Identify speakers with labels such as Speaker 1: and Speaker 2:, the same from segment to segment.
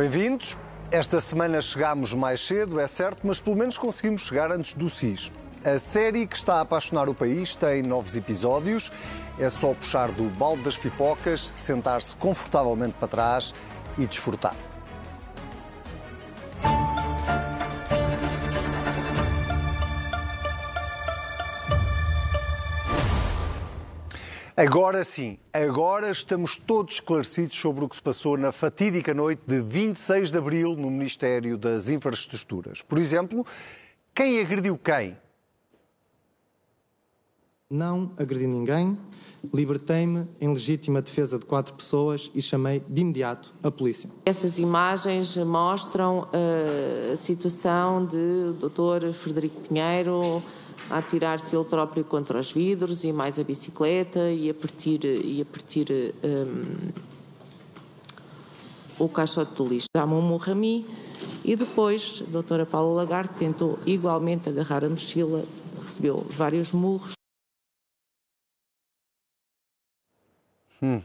Speaker 1: Bem-vindos. Esta semana chegámos mais cedo, é certo, mas pelo menos conseguimos chegar antes do SIS. A série que está a apaixonar o país tem novos episódios. É só puxar do balde das pipocas, sentar-se confortavelmente para trás e desfrutar. Agora sim, agora estamos todos esclarecidos sobre o que se passou na fatídica noite de 26 de abril no Ministério das Infraestruturas. Por exemplo, quem agrediu quem?
Speaker 2: Não agredi ninguém, libertei-me em legítima defesa de quatro pessoas e chamei de imediato a polícia.
Speaker 3: Essas imagens mostram uh, a situação de Dr. Frederico Pinheiro a atirar-se ele próprio contra os vidros e mais a bicicleta e a partir, e a partir um, o caixote do lixo. Dá-me um mim e depois a doutora Paula Lagarde tentou igualmente agarrar a mochila, recebeu vários murros.
Speaker 1: Hum.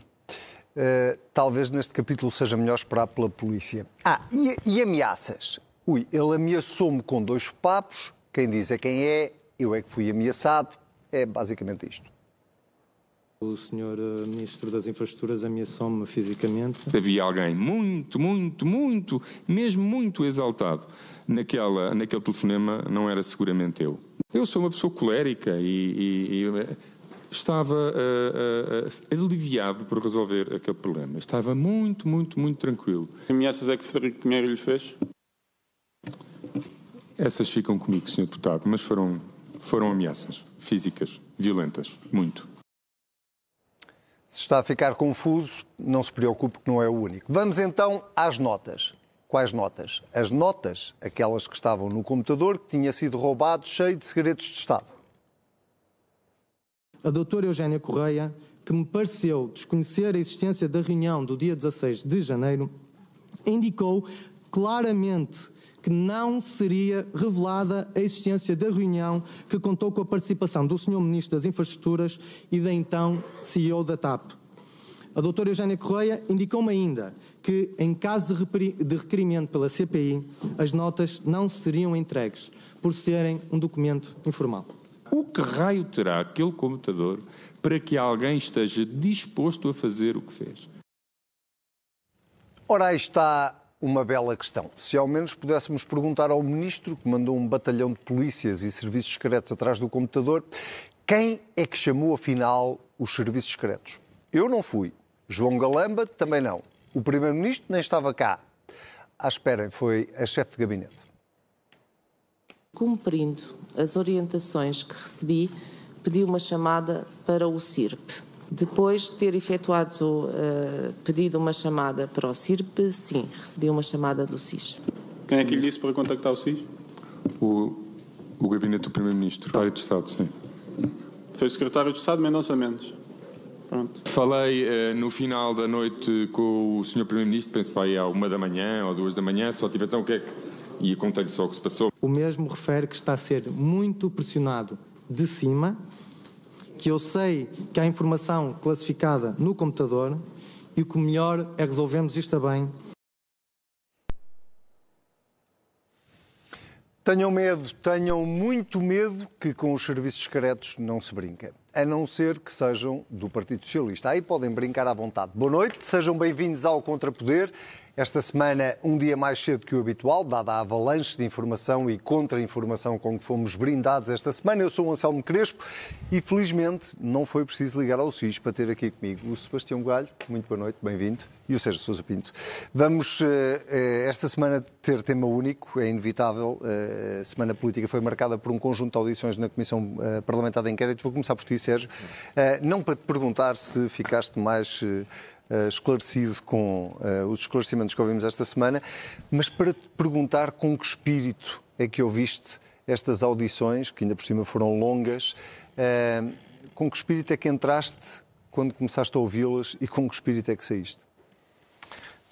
Speaker 1: Uh, talvez neste capítulo seja melhor esperar pela polícia. Ah, e, e ameaças? Ui, ele ameaçou-me com dois papos, quem diz é quem é, eu é que fui ameaçado. É basicamente isto.
Speaker 2: O senhor eh, Ministro das Infraestruturas ameaçou-me fisicamente.
Speaker 4: Havia alguém muito, muito, muito, mesmo muito exaltado naquela, naquele telefonema, não era seguramente eu. Eu sou uma pessoa colérica e, e, e eh, estava uh, uh, aliviado por resolver aquele problema. Estava muito, muito, muito tranquilo.
Speaker 5: Que ameaças é que Frederico Pinheiro lhe fez?
Speaker 4: Essas ficam comigo, Sr. Deputado, mas foram foram ameaças físicas, violentas, muito.
Speaker 1: Se está a ficar confuso, não se preocupe que não é o único. Vamos então às notas. Quais notas? As notas, aquelas que estavam no computador, que tinha sido roubado, cheio de segredos de Estado.
Speaker 2: A doutora Eugénia Correia, que me pareceu desconhecer a existência da reunião do dia 16 de janeiro, indicou claramente que não seria revelada a existência da reunião que contou com a participação do Sr. Ministro das Infraestruturas e da então CEO da TAP. A doutora Eugénia Correia indicou-me ainda que, em caso de requerimento pela CPI, as notas não seriam entregues, por serem um documento informal.
Speaker 4: O que raio terá aquele computador para que alguém esteja disposto a fazer o que fez?
Speaker 1: Ora, aí está uma bela questão. Se ao menos pudéssemos perguntar ao ministro, que mandou um batalhão de polícias e serviços secretos atrás do computador, quem é que chamou afinal os serviços secretos? Eu não fui. João Galamba também não. O primeiro-ministro nem estava cá. À espera, foi a chefe de gabinete.
Speaker 3: Cumprindo as orientações que recebi, pedi uma chamada para o CIRP. Depois de ter efetuado, uh, pedido uma chamada para o CIRP, sim, recebi uma chamada do SIS.
Speaker 5: Quem é que lhe disse para contactar o SIS?
Speaker 4: O, o gabinete do Primeiro-Ministro, secretário de Estado, sim.
Speaker 5: Foi o secretário de Estado, Mendonça Mendes. Pronto.
Speaker 4: Falei uh, no final da noite com o Sr. Primeiro-Ministro, penso para aí à uma da manhã ou duas da manhã, só tive então o que é que. E contei-lhe só o que se passou.
Speaker 2: O mesmo refere que está a ser muito pressionado de cima que eu sei que há informação classificada no computador e o que melhor é resolvermos isto bem.
Speaker 1: Tenham medo, tenham muito medo que com os serviços secretos não se brinca, a não ser que sejam do Partido Socialista. Aí podem brincar à vontade. Boa noite, sejam bem-vindos ao Contrapoder. Esta semana, um dia mais cedo que o habitual, dada a avalanche de informação e contra-informação com que fomos brindados esta semana. Eu sou o Anselmo Crespo e, felizmente, não foi preciso ligar ao SIS para ter aqui comigo o Sebastião Galho. Muito boa noite, bem-vindo. E o Sérgio Sousa Pinto. Vamos, eh, eh, esta semana, ter tema único, é inevitável. Eh, a semana política foi marcada por um conjunto de audições na Comissão Parlamentar de Inquérito. Vou começar por ti, Sérgio. Não para te perguntar se ficaste mais esclarecido com uh, os esclarecimentos que ouvimos esta semana, mas para te perguntar com que espírito é que ouviste estas audições, que ainda por cima foram longas, uh, com que espírito é que entraste quando começaste a ouvi-las e com que espírito é que saíste?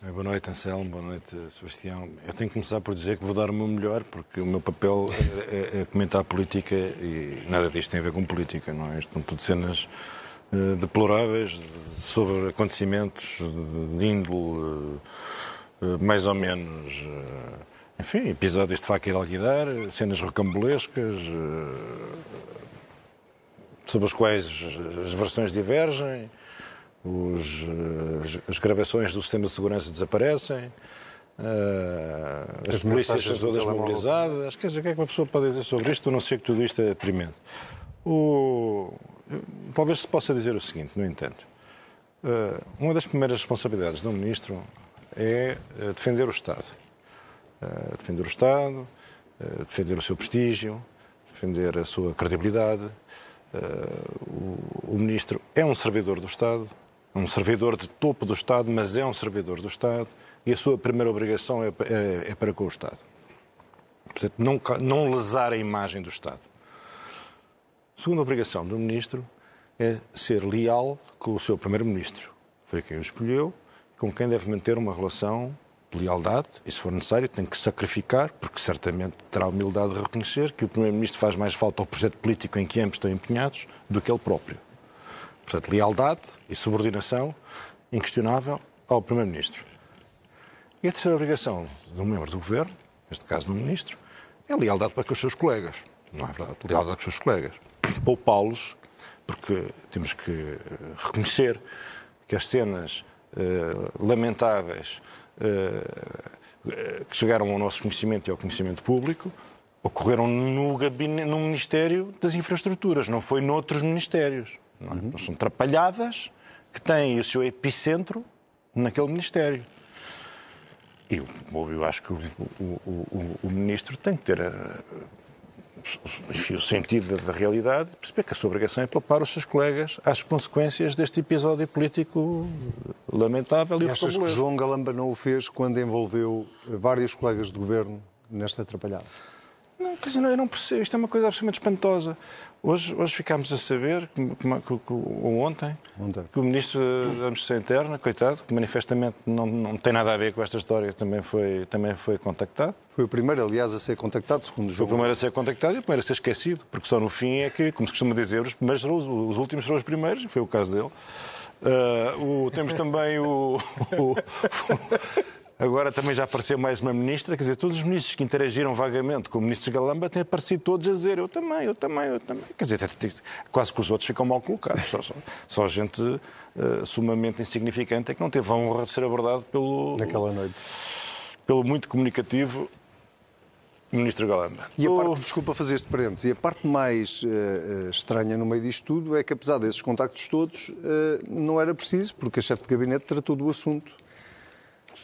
Speaker 6: Boa noite, Anselmo. Boa noite, Sebastião. Eu tenho que começar por dizer que vou dar o meu melhor, porque o meu papel é, é, é comentar política e nada disto tem a ver com política, não é? Estão tudo cenas uh, deploráveis sobre acontecimentos de índole uh, eh, mais ou menos, eh, enfim, episódios de faca e de alguidar, cenas rocambolescas, eh, sobre os quais as versões divergem, os, as, as gravações do sistema de segurança desaparecem, as,
Speaker 1: As
Speaker 6: polícias são todas mobilizadas. Quer dizer, o que é que uma pessoa pode dizer sobre isto? Eu não sei que tudo isto é deprimente. O, talvez se possa dizer o seguinte, no entanto. Uh, uma das primeiras responsabilidades de um ministro é uh, defender o Estado. Uh, defender o Estado, defender o seu prestígio, defender a sua credibilidade. O, ministro é um servidor do Estado, é um servidor de topo do Estado, mas é um servidor do Estado e a sua primeira obrigação é, é- é para com o Estado. Portanto, não lesar a imagem do Estado. A segunda obrigação do ministro é ser leal com o seu primeiro-ministro. Foi quem o escolheu, com quem deve manter uma relação de lealdade e, se for necessário, tem que sacrificar, porque certamente terá a humildade de reconhecer que o primeiro-ministro faz mais falta ao projeto político em que ambos estão empenhados do que ele próprio. Portanto, lealdade e subordinação inquestionável ao primeiro-ministro. E a terceira obrigação de um membro do governo, neste caso do ministro, é lealdade para com os seus colegas. Não é verdade? Lealdade com os seus colegas. Poupá-los, porque temos que eh, reconhecer que as cenas eh, lamentáveis eh, que chegaram ao nosso conhecimento e ao conhecimento público ocorreram no, gabinete, no Ministério das Infraestruturas, não foi noutros ministérios. Não é? Não São trapalhadas que têm o seu epicentro naquele Ministério. E eu, eu acho que o, o- o- o ministro tem que ter eh, enfim, o sentido da, da realidade perceber que a sua obrigação é poupar os seus colegas às consequências deste episódio político lamentável e
Speaker 1: E achas que. João Galamba não o fez quando envolveu vários colegas de governo nesta atrapalhada?
Speaker 6: Não, quer dizer, não, eu não percebo. Isto é uma coisa absolutamente espantosa. Hoje, hoje ficámos a saber, ou ontem,
Speaker 1: Ontem.
Speaker 6: que o Ministro da Administração Interna, coitado, que manifestamente não, não tem nada a ver com esta história, também foi, também foi contactado.
Speaker 1: Foi o primeiro, aliás, a ser contactado, segundo o
Speaker 6: Foi o
Speaker 1: João.
Speaker 6: primeiro a ser contactado e o primeiro a ser esquecido, porque só no fim é que, como se costuma dizer, os, primeiros os, os últimos serão os primeiros, e foi o caso dele. Ah, o- temos também o, o- Agora também já apareceu mais uma ministra, quer dizer, todos os ministros que interagiram vagamente com o ministro Galamba têm aparecido todos a dizer eu também, eu também, eu também. Quer dizer, quase que os outros ficam mal colocados. Só, só, só gente ah, sumamente insignificante é que não teve a honra de ser abordado pelo,
Speaker 1: Naquela noite.
Speaker 6: pelo muito comunicativo ministro Galamba.
Speaker 1: E a parte, desculpa fazer este parênteses, e a parte mais eh, estranha no meio disto tudo é que, apesar desses contactos todos, eh, não era preciso, porque a chefe de gabinete tratou do assunto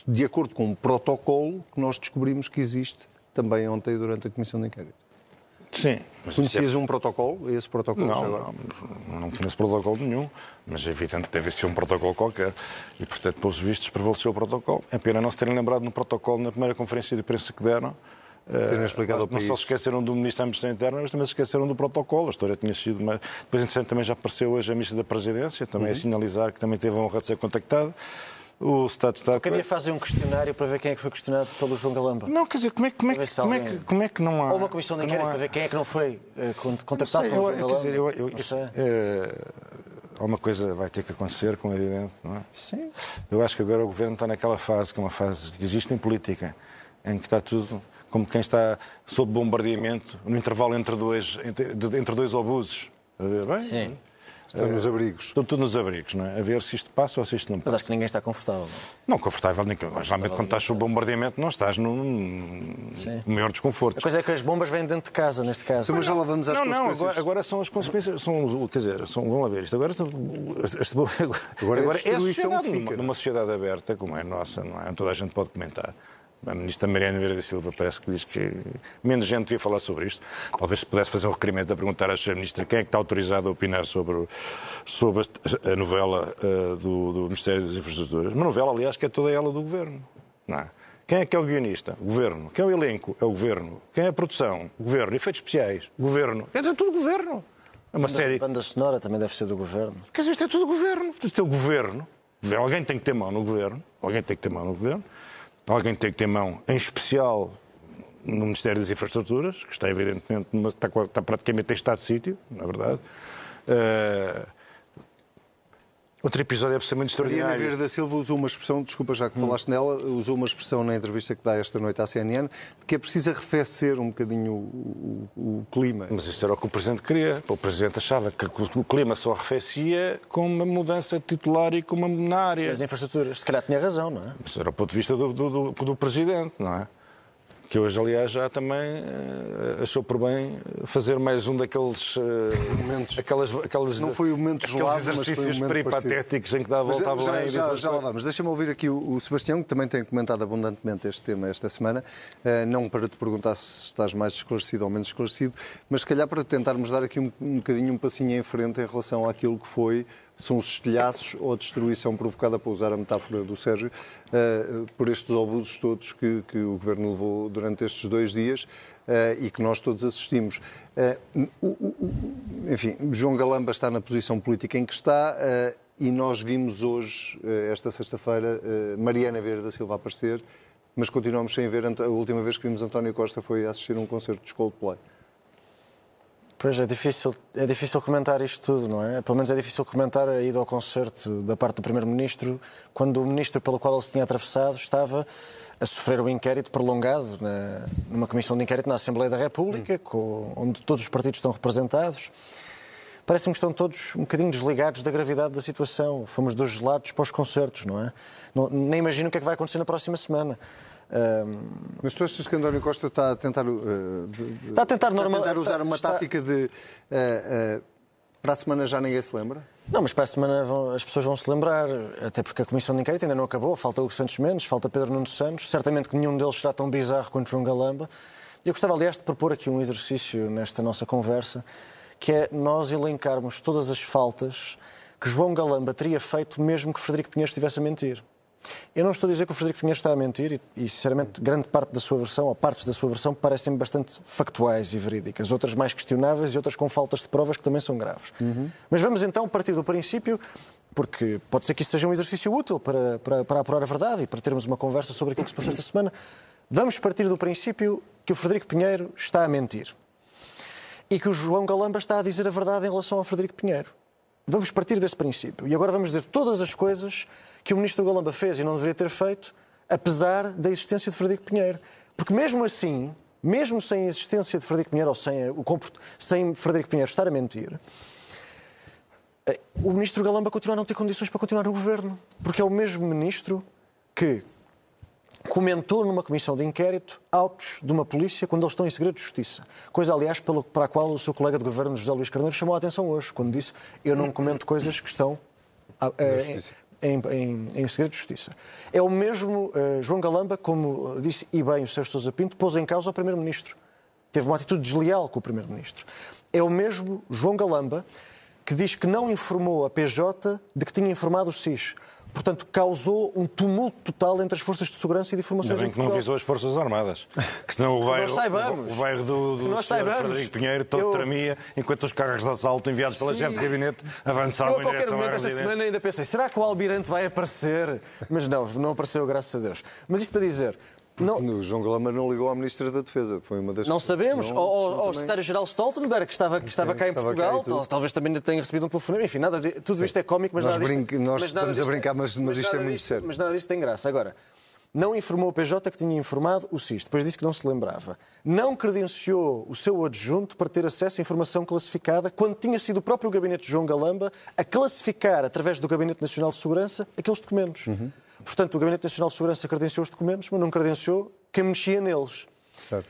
Speaker 1: de acordo com um protocolo que nós descobrimos que existe também ontem durante a Comissão de Inquérito.
Speaker 6: Sim. Mas isto
Speaker 1: Conhecias
Speaker 6: é-
Speaker 1: um protocolo? Esse protocolo? já
Speaker 6: Não, não, não conheço protocolo nenhum, mas é evidente que deve ser um protocolo qualquer. E, portanto, pelos vistos, prevaleceu o protocolo. É pena não se terem lembrado no protocolo na primeira conferência de imprensa que deram.
Speaker 1: Terem
Speaker 6: Eh,
Speaker 1: explicado ao
Speaker 6: não só se esqueceram do Ministro da Administração Interna, mas também se esqueceram do protocolo. A história tinha sido. Uma... Depois, interessante, também já apareceu hoje a Ministra da Presidência, também a sinalizar que também teve a honra de ser contactada. O Estado Estado.
Speaker 7: Cada dia fazem um questionário para ver quem é que foi questionado pelo João Galamba.
Speaker 6: Não, quer dizer, como é, que- como é, que- como é,
Speaker 7: alguém-
Speaker 6: que, como é que não há.
Speaker 7: Ou uma comissão de inquérito
Speaker 6: há-
Speaker 7: para ver quem é que não foi eh,
Speaker 6: Não
Speaker 7: contactado
Speaker 6: sei,
Speaker 7: pelo
Speaker 6: eu,
Speaker 7: João
Speaker 6: eu, quer
Speaker 7: Galamba.
Speaker 6: dizer, eu, eu,
Speaker 7: Não sei.
Speaker 6: eh, alguma coisa vai ter que acontecer, como é evidente, não é?
Speaker 7: Sim.
Speaker 6: Eu acho que agora o governo está naquela fase, que é uma fase que existe em política, em que está tudo como quem está sob bombardeamento, no intervalo entre dois, entre, entre dois obusos. Está a ver bem?
Speaker 7: Sim.
Speaker 1: Estão nos abrigos.
Speaker 6: Estão tudo nos abrigos, não é? A ver se isto passa ou se isto não
Speaker 7: Mas
Speaker 6: passa.
Speaker 7: acho que ninguém está confortável.
Speaker 6: Não, confortável, nem que- geralmente quando estás sob bombardeamento não estás
Speaker 7: Sim.
Speaker 6: no maior desconforto.
Speaker 7: A coisa é que as bombas vêm dentro de casa, neste caso.
Speaker 1: Mas já lá vamos às
Speaker 6: Não, não,
Speaker 1: consequências.
Speaker 6: agora, agora são as consequências, são, quer dizer, são, vamos lá ver isto, agora,
Speaker 1: Agora é
Speaker 6: agora é a
Speaker 1: destruição
Speaker 6: sociedade,
Speaker 1: que fica,
Speaker 6: numa,
Speaker 1: não é?
Speaker 6: numa sociedade aberta, como é a nossa, não é? toda a gente pode comentar. A ministra Mariana Vieira da Silva parece que diz que menos gente devia falar sobre isto. Talvez se pudesse fazer um requerimento a perguntar à Sra. Ministra quem é que está autorizado a opinar sobre, sobre a, novela eh, do, do Ministério das Infraestruturas. Uma novela, aliás, que é toda ela do Governo. Não é? Quem é que é o guionista? O Governo. Quem é o elenco? É o Governo. Quem é a produção? O Governo. Efeitos especiais? O Governo. Quer dizer, é tudo Governo. É uma série...
Speaker 7: A banda sonora também deve ser do governo.
Speaker 6: Quer dizer, isto é tudo governo. Isto é o governo. Alguém tem que ter mão no governo. Alguém tem que ter mão no governo. Alguém tem que ter mão, em especial, no Ministério das Infraestruturas, que está evidentemente, está, praticamente em estado de sítio, na verdade. Eh, Outro episódio absolutamente extraordinário.
Speaker 1: Vieira da Silva usou uma expressão, desculpa já que falaste nela, usou uma expressão na entrevista que dá esta noite à CNN, que é preciso arrefecer um bocadinho o, o- o clima.
Speaker 6: Mas isso era o que o Presidente queria. O Presidente achava que o clima só arrefecia com uma mudança titular e com uma na área.
Speaker 7: As infraestruturas. Se calhar tinha razão, não é?
Speaker 6: Isso era o ponto de vista do, do, do- do Presidente, não é? Que hoje, aliás, já também eh, achou por bem fazer mais um daqueles eh,
Speaker 1: Momentos.
Speaker 6: Aquelas, aquelas,
Speaker 1: Não foi o momento gelado, mas foi um
Speaker 6: exercícios
Speaker 1: momento
Speaker 6: peripatéticos em que dá a
Speaker 1: Mas
Speaker 6: volta à
Speaker 1: já,
Speaker 6: boleia
Speaker 1: já,
Speaker 6: umas
Speaker 1: já lá vamos. Deixa-me ouvir aqui o, o Sebastião, que também tem comentado abundantemente este tema esta semana, eh, não para te perguntar se estás mais esclarecido ou menos esclarecido, mas se calhar para tentarmos dar aqui um, um bocadinho um passinho em frente em relação àquilo que foi são os estilhaços ou a destruição provocada, para usar a metáfora do Sérgio, eh, por estes obusos todos que, que o Governo levou durante estes dois dias eh, e que nós todos assistimos. Eh, o- o- enfim, João Galamba está na posição política em que está e nós vimos hoje, esta sexta-feira, Mariana Vieira da Silva aparecer, mas continuamos sem ver. A última vez que vimos António Costa foi assistir a um concerto de Coldplay.
Speaker 7: Pois é difícil, é difícil comentar isto tudo, não é? Pelo menos é difícil comentar a ida ao concerto da parte do Primeiro-Ministro, quando o Ministro pelo qual ele se tinha atravessado estava a sofrer um inquérito prolongado na, numa comissão de inquérito na Assembleia da República, com- onde todos os partidos estão representados. Parece-me que estão todos um bocadinho desligados da gravidade da situação. Fomos dos gelados para os concertos, não é? Não- nem imagino o que é que vai acontecer na próxima semana.
Speaker 1: Mas tu achas que António Costa está a tentar, de- de-
Speaker 7: Está a tentar normal-
Speaker 1: tentar usar uma
Speaker 7: está-
Speaker 1: tática de eh, eh, para a semana já ninguém se lembra?
Speaker 7: Não, mas para a semana vão- as pessoas vão se lembrar, até porque a Comissão de Inquérito ainda não acabou, falta o Santos Mendes, falta Pedro Nuno Santos, certamente que nenhum deles será tão bizarro quanto João Galamba. Eu gostava, aliás, de propor aqui um exercício nesta nossa conversa, que é nós elencarmos todas as faltas que João Galamba teria feito mesmo que Frederico Pinheiro estivesse a mentir. Eu não estou a dizer que o Frederico Pinheiro está a mentir e, e, sinceramente, grande parte da sua versão, ou partes da sua versão, parecem bastante factuais e verídicas. Outras mais questionáveis e outras com faltas de provas que também são graves. Mas vamos então partir do princípio, porque pode ser que isso seja um exercício útil para, para, para apurar a verdade e para termos uma conversa sobre aquilo que se passou esta semana. Vamos partir do princípio que o Frederico Pinheiro está a mentir e que o João Galamba está a dizer a verdade em relação ao Frederico Pinheiro. Vamos partir desse princípio. E agora vamos dizer todas as coisas que o ministro Galamba fez e não deveria ter feito, apesar da existência de Frederico Pinheiro. Porque mesmo assim, mesmo sem a existência de Frederico Pinheiro ou sem, o sem Frederico Pinheiro estar a mentir, eh, o ministro Galamba continua a não ter condições para continuar no governo. Porque é o mesmo ministro que comentou numa comissão de inquérito autos de uma polícia quando eles estão em segredo de justiça. Coisa, aliás, pelo, para a qual o seu colega de governo, José Luís Carneiro, chamou a atenção hoje, quando disse eu não comento coisas que estão ah, eh, em, em- em segredo de justiça. É o mesmo eh, João Galamba, como disse e bem o Sérgio Sousa Pinto, pôs em causa o Primeiro-Ministro. Teve uma atitude desleal com o Primeiro-Ministro. É o mesmo João Galamba que diz que não informou a PJ de que tinha informado o SIS. Portanto, causou um tumulto total entre as forças de segurança e de informações
Speaker 6: Ainda bem
Speaker 7: em
Speaker 6: que não avisou as Forças Armadas. Que senão o bairro, o bairro do, do
Speaker 7: nós.
Speaker 6: Frederico Pinheiro todo
Speaker 7: Eu-
Speaker 6: tremia enquanto os carros de assalto enviados pela chefe de gabinete
Speaker 7: Eu,
Speaker 6: avançavam
Speaker 7: a
Speaker 6: em
Speaker 7: qualquer
Speaker 6: direção à
Speaker 7: momento esta
Speaker 6: residência.
Speaker 7: semana ainda pensei, será que o Almirante vai aparecer? Mas não, não apareceu, graças a Deus. Mas isto para dizer, não,
Speaker 1: O João Galamba não ligou à Ministra da Defesa. Foi uma das
Speaker 7: Não sabemos.
Speaker 1: Não-
Speaker 7: Ou- ou-
Speaker 1: não
Speaker 7: ou o
Speaker 1: também-
Speaker 7: secretário-geral Stoltenberg, que estava, que estava
Speaker 1: Sim,
Speaker 7: cá em
Speaker 1: estava cá
Speaker 7: Portugal, tal- talvez também tenha recebido um telefonema. Enfim, nada de- tudo isto é cómico, mas
Speaker 1: Nós
Speaker 7: nada disto,
Speaker 1: brinca- nós
Speaker 7: mas nada
Speaker 1: estamos a
Speaker 7: disto-
Speaker 1: brincar, mas- mas isto é muito
Speaker 7: disto-
Speaker 1: sério.
Speaker 7: Mas nada disto tem graça. Agora, não informou o PJ que tinha informado o SIS, depois disse que não se lembrava. Não credenciou o seu adjunto para ter acesso a informação classificada, quando tinha sido o próprio gabinete de João Galamba a classificar, através do Gabinete Nacional de Segurança, aqueles documentos.
Speaker 1: Uhum.
Speaker 7: Portanto, o Gabinete Nacional de Segurança credenciou os documentos, mas não credenciou quem mexia neles.
Speaker 1: Certo.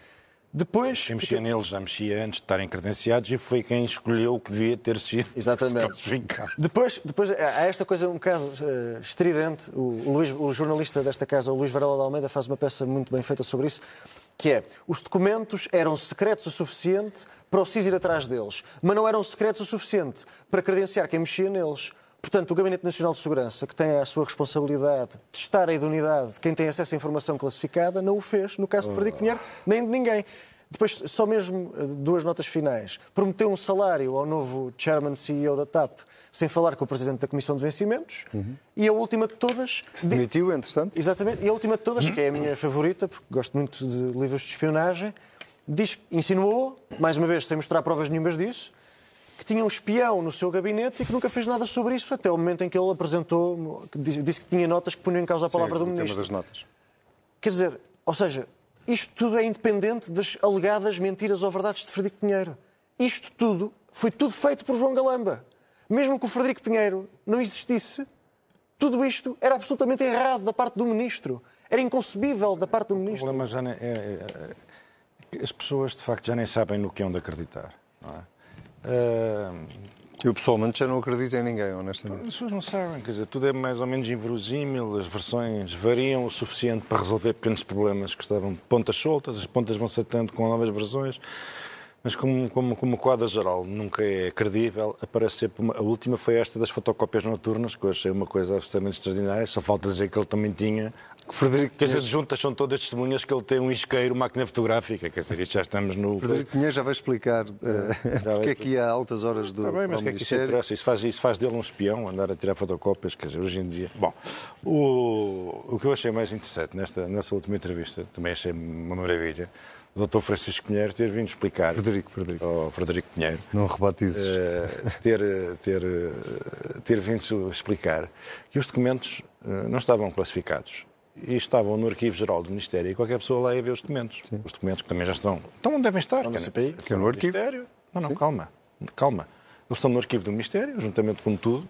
Speaker 7: Depois.
Speaker 6: Quem mexia neles já mexia antes de estarem credenciados e foi quem escolheu o que devia ter sido
Speaker 7: Exatamente. Depois, depois há esta coisa um bocado eh, estridente. O, o Luís- o jornalista desta casa, o Luís Varela de Almeida, faz uma peça muito bem feita sobre isso, que é os documentos eram secretos o suficiente para o SIS ir atrás deles, mas não eram secretos o suficiente para credenciar quem mexia neles. Portanto, o Gabinete Nacional de Segurança, que tem a sua responsabilidade de testar a idoneidade de quem tem acesso à informação classificada, não o fez no caso de Frederico Pinheiro, nem de ninguém. Depois, só mesmo eh, duas notas finais. Prometeu um salário ao novo chairman CEO da TAP, sem falar com o presidente da Comissão de Vencimentos. E a última de todas.
Speaker 1: Se demitiu, entretanto.
Speaker 7: Exatamente. E a última de todas, que é a minha favorita, porque gosto muito de livros de espionagem, diz, insinuou, mais uma vez, sem mostrar provas nenhumas disso, que tinha um espião no seu gabinete e que nunca fez nada sobre isso, até o momento em que ele apresentou, disse que tinha notas que punham em causa a palavra
Speaker 1: Sim,
Speaker 7: do
Speaker 1: o
Speaker 7: ministro.
Speaker 1: das notas.
Speaker 7: Quer dizer, ou seja, isto tudo é independente das alegadas mentiras ou verdades de Frederico Pinheiro. Isto tudo foi tudo feito por João Galamba. Mesmo que o Frederico Pinheiro não existisse, tudo isto era absolutamente errado da parte do ministro. Era inconcebível da parte do
Speaker 6: O
Speaker 7: ministro.
Speaker 6: problema já nem- é, é- é- as pessoas de facto já nem sabem no que hão de acreditar. Não é? Ah,
Speaker 1: Eu pessoalmente já não acredito em ninguém, honestamente.
Speaker 6: as pessoas não sabem, quer dizer, tudo é mais ou menos inverosímil, as versões variam o suficiente para resolver pequenos problemas que estavam pontas soltas, as pontas vão saltando com novas versões, mas como, como, como quadro geral nunca é credível, aparece sempre uma, a última foi esta das fotocópias noturnas, que eu achei uma coisa absolutamente extraordinária, só falta dizer que ele também tinha
Speaker 1: Frederico
Speaker 6: que as adjuntas são todas testemunhas que ele tem um isqueiro, máquina fotográfica, quer dizer, isto já estamos no...
Speaker 1: Frederico Pinheiro já vai explicar
Speaker 6: vai
Speaker 1: porque é que a altas horas do
Speaker 6: Está bem, mas o que é que isso interessa? Isso faz, isso faz dele um espião, andar a tirar fotocópias, quer dizer, hoje em dia. Bom, o, o que eu achei mais interessante nesta, nessa última entrevista, também achei uma maravilha, o Dr. Francisco Pinheiro ter vindo explicar.
Speaker 1: Frederico, Frederico.
Speaker 6: Ao Frederico Pinheiro.
Speaker 1: Não rebatizes.
Speaker 6: eh, ter, ter, ter vindo explicar que os documentos eh, não estavam classificados e estavam no Arquivo Geral do Ministério e qualquer pessoa lá ia ver os documentos. Os documentos que também já estão. Então onde devem estar?
Speaker 7: Estão
Speaker 6: Quer
Speaker 7: CPI?
Speaker 6: dizer,
Speaker 1: Que é no arquivo.
Speaker 6: Ministério. Não, não, calma. Calma. Eles estão no arquivo do Ministério, juntamente com tudo,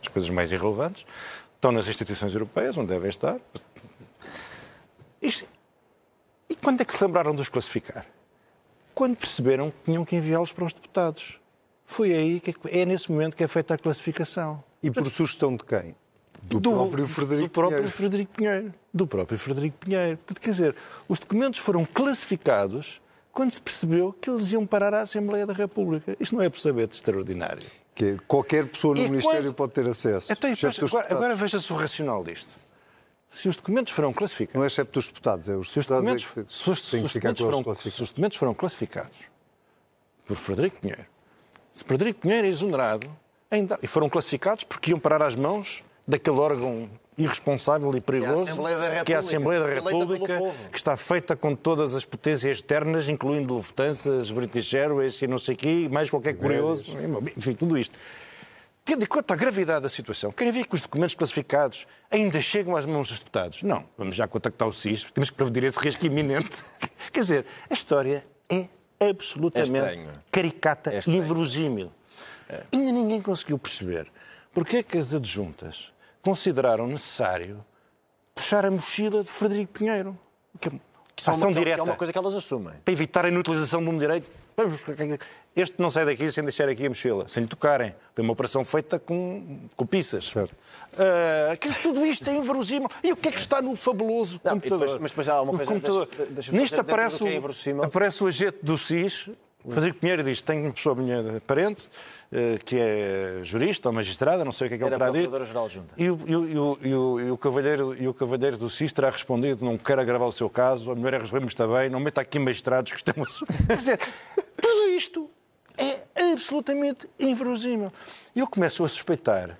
Speaker 6: as coisas mais irrelevantes. Estão nas instituições europeias, onde devem estar. Isto- E quando é que se lembraram de os classificar? Quando perceberam que tinham que enviá-los para os deputados. Foi aí que é nesse momento que é feita a classificação.
Speaker 1: E por sugestão de quem? Do, próprio Frederico
Speaker 6: do próprio
Speaker 1: Pinheiro.
Speaker 6: Frederico Pinheiro. Do próprio Frederico Pinheiro. Quer dizer, os documentos foram classificados quando se percebeu que eles iam parar à Assembleia da República. Isto não é absolutamente extraordinário.
Speaker 1: Que é, qualquer pessoa no
Speaker 6: E
Speaker 1: Ministério
Speaker 6: quando-
Speaker 1: pode ter acesso.
Speaker 6: Então, agora, agora veja-se o racional disto. Se os documentos foram classificados.
Speaker 1: Não é excepto os deputados, é os
Speaker 6: Se os documentos,
Speaker 1: é que
Speaker 6: se os- se
Speaker 1: têm que
Speaker 6: os
Speaker 1: ficar
Speaker 6: documentos foram, se
Speaker 1: classificados.
Speaker 6: os documentos foram classificados por Frederico Pinheiro, se Frederico Pinheiro é exonerado, ainda, e foram classificados porque iam parar às mãos daquele órgão irresponsável e perigoso que é a Assembleia da
Speaker 7: pelo
Speaker 6: República, que está feita com todas as potências externas, incluindo Lufthansa, British Airways e não sei o quê, mais qualquer curioso, enfim, tudo isto. Tendo em conta a gravidade da situação, querem ver que os documentos classificados ainda chegam às mãos dos deputados? Não. Vamos já contactar o SIS, temos que prevenir esse risco iminente. Quer dizer, a história é absolutamente
Speaker 7: É
Speaker 6: caricata
Speaker 7: É
Speaker 6: e inverosímil. Ainda ninguém conseguiu perceber porque é que as adjuntas consideraram necessário puxar a mochila de Frederico Pinheiro. Que é uma
Speaker 7: Isso é
Speaker 6: ação
Speaker 7: uma- que é
Speaker 6: direta
Speaker 7: uma coisa que elas assumem.
Speaker 6: para evitarem a utilização de um direito. Vamos, este não sai daqui sem deixar aqui a mochila, sem lhe tocarem. Foi uma operação feita com, com pizzas. Que tudo isto é inverosímil. E o que é que está no fabuloso
Speaker 7: Não,
Speaker 6: computador?
Speaker 7: depois- mas depois há uma coisa- deixa- deixa-me
Speaker 6: Nisto aparece,
Speaker 7: é
Speaker 6: o,
Speaker 7: inverossímil.
Speaker 6: aparece o agente do SIS, Frederico Pinheiro diz tenho uma pessoa minha parente, eh, que é jurista ou magistrada, não sei o que é que ele terá dito. E o, e o- e o- e o- cavalheiro, e o cavalheiro do SIS terá respondido: não quero agravar o seu caso, a melhor é resolvermos bem, não meta aqui magistrados que estão a. su-". Quer dizer, tudo isto é absolutamente inverosímil. E eu começo a suspeitar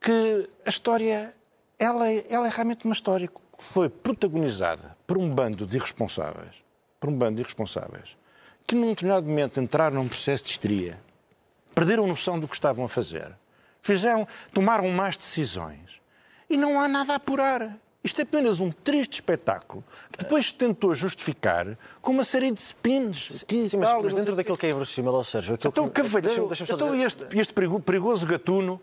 Speaker 6: que a história ela é, ela é realmente uma história que foi protagonizada por um bando de irresponsáveis, por um bando de irresponsáveis, que num determinado momento entraram num processo de histeria, perderam noção do que estavam a fazer, fizeram, tomaram más decisões e não há nada a apurar. Isto é apenas um triste espetáculo que depois se tentou justificar com uma série de spins. que
Speaker 7: Sim, mas, mas dentro daquilo que é inverossímil, ou seja,
Speaker 6: então
Speaker 7: que...
Speaker 6: cavalheiro,
Speaker 7: só
Speaker 6: então
Speaker 7: dizer-
Speaker 6: este, este perigo- perigoso gatuno,